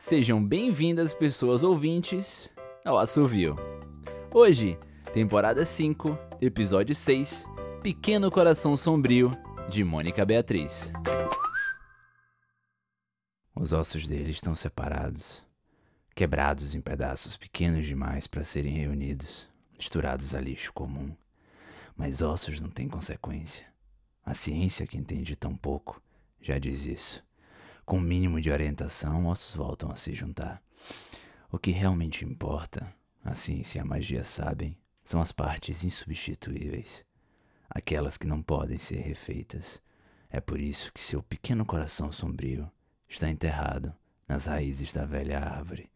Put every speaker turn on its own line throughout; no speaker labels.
Sejam bem-vindas, pessoas ouvintes, ao Assovio. Hoje, temporada 5, episódio 6, Pequeno Coração Sombrio, de Mônica Beatriz. Os ossos dele estão separados, quebrados em pedaços pequenos demais para serem reunidos, misturados a lixo comum. Mas ossos não têm consequência. A ciência que entende tão pouco já diz isso. Com o mínimo de orientação, ossos voltam a se juntar. O que realmente importa, a ciência e a magia sabem, são as partes insubstituíveis, aquelas que não podem ser refeitas. É por isso que seu pequeno coração sombrio está enterrado nas raízes da velha árvore.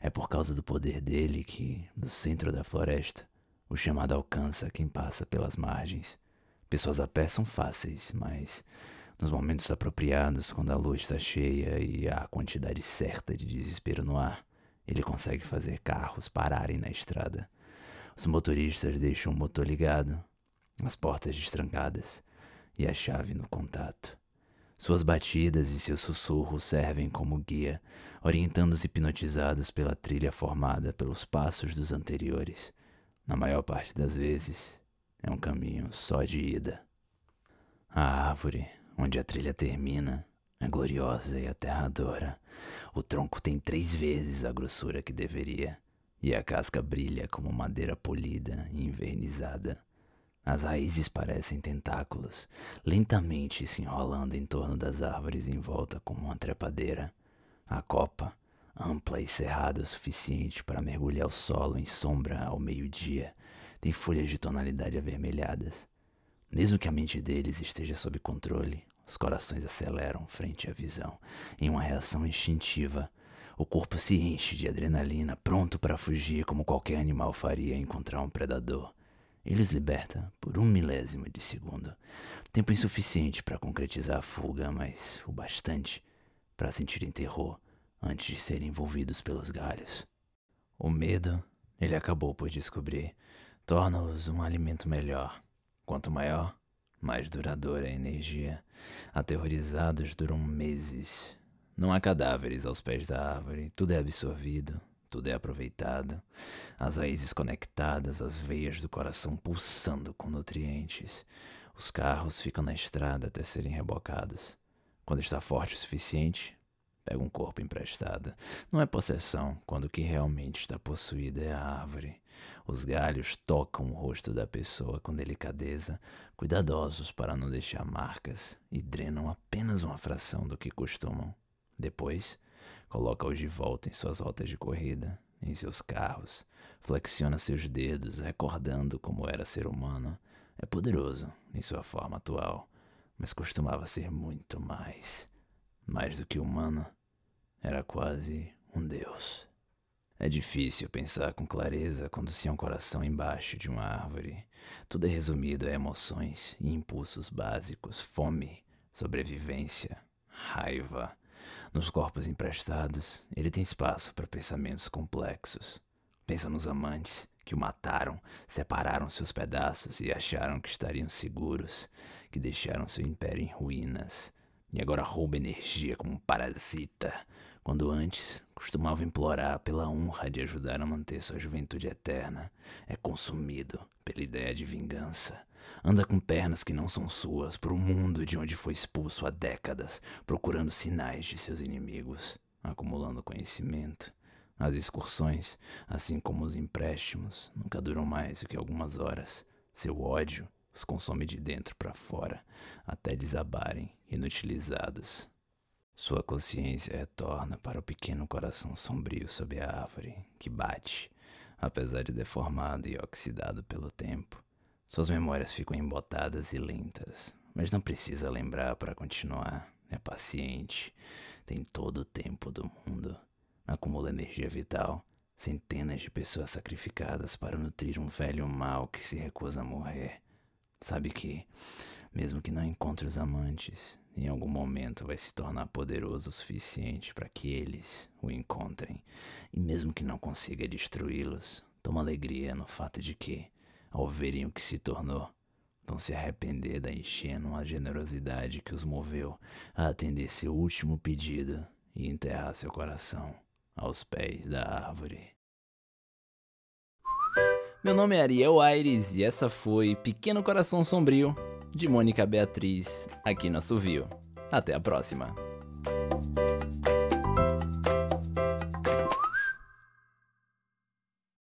É por causa do poder dele que, no centro da floresta, o chamado alcança quem passa pelas margens. Pessoas a pé são fáceis, mas nos momentos apropriados, quando a luz está cheia e há a quantidade certa de desespero no ar, ele consegue fazer carros pararem na estrada. Os motoristas deixam o motor ligado, as portas destrancadas e a chave no contato. Suas batidas e seus sussurros servem como guia, orientando os hipnotizados pela trilha formada pelos passos dos anteriores. Na maior parte das vezes, é um caminho só de ida. A árvore onde a trilha termina, é gloriosa e aterradora. O tronco tem três vezes a grossura que deveria, e a casca brilha como madeira polida e envernizada. As raízes parecem tentáculos, lentamente se enrolando em torno das árvores em volta como uma trepadeira. A copa, ampla e cerrada o suficiente para mergulhar o solo em sombra ao meio-dia, tem folhas de tonalidade avermelhadas. Mesmo que a mente deles esteja sob controle, os corações aceleram frente à visão, em uma reação instintiva. O corpo se enche de adrenalina, pronto para fugir como qualquer animal faria encontrar um predador. Ele os liberta por um milésimo de segundo. Tempo insuficiente para concretizar a fuga, mas o bastante para sentirem terror antes de serem envolvidos pelos galhos. O medo, ele acabou por descobrir, torna-os um alimento melhor. Quanto maior, mais duradoura a energia. Aterrorizados duram meses. Não há cadáveres aos pés da árvore, tudo é absorvido, tudo é aproveitado. As raízes conectadas, as veias do coração pulsando com nutrientes. Os carros ficam na estrada até serem rebocados. Quando está forte o suficiente, pega um corpo emprestado. Não é possessão, quando o que realmente está possuído é a árvore. Os galhos tocam o rosto da pessoa com delicadeza, cuidadosos para não deixar marcas, e drenam apenas uma fração do que costumam. Depois, coloca-os de volta em suas rotas de corrida, em seus carros, flexiona seus dedos, recordando como era ser humano. É poderoso em sua forma atual, mas costumava ser muito mais. Mais do que humano, era quase um deus. É difícil pensar com clareza quando se é um coração embaixo de uma árvore. Tudo é resumido a emoções e impulsos básicos: fome, sobrevivência, raiva. Nos corpos emprestados, ele tem espaço para pensamentos complexos. Pensa nos amantes que o mataram, separaram seus pedaços e acharam que estariam seguros, que deixaram seu império em ruínas e agora rouba energia como um parasita quando antes costumava implorar pela honra de ajudar a manter sua juventude eterna, é consumido pela ideia de vingança. Anda com pernas que não são suas por um mundo de onde foi expulso há décadas, procurando sinais de seus inimigos, acumulando conhecimento. As excursões, assim como os empréstimos, nunca duram mais do que algumas horas. Seu ódio os consome de dentro para fora, até desabarem inutilizados. Sua consciência retorna para o pequeno coração sombrio sob a árvore, que bate, apesar de deformado e oxidado pelo tempo. Suas memórias ficam embotadas e lentas, mas não precisa lembrar para continuar. É paciente, tem todo o tempo do mundo, acumula energia vital, centenas de pessoas sacrificadas para nutrir um velho mal que se recusa a morrer. Sabe que, mesmo que não encontre os amantes, em algum momento vai se tornar poderoso o suficiente para que eles o encontrem, e mesmo que não consiga destruí-los, toma alegria no fato de que, ao verem o que se tornou, vão se arrepender da ingênua generosidade que os moveu a atender seu último pedido e enterrar seu coração aos pés da árvore. Meu nome é Ariel Aires e essa foi Pequeno Coração Sombrio, de Mônica Beatriz, aqui no Assovio. Até a próxima!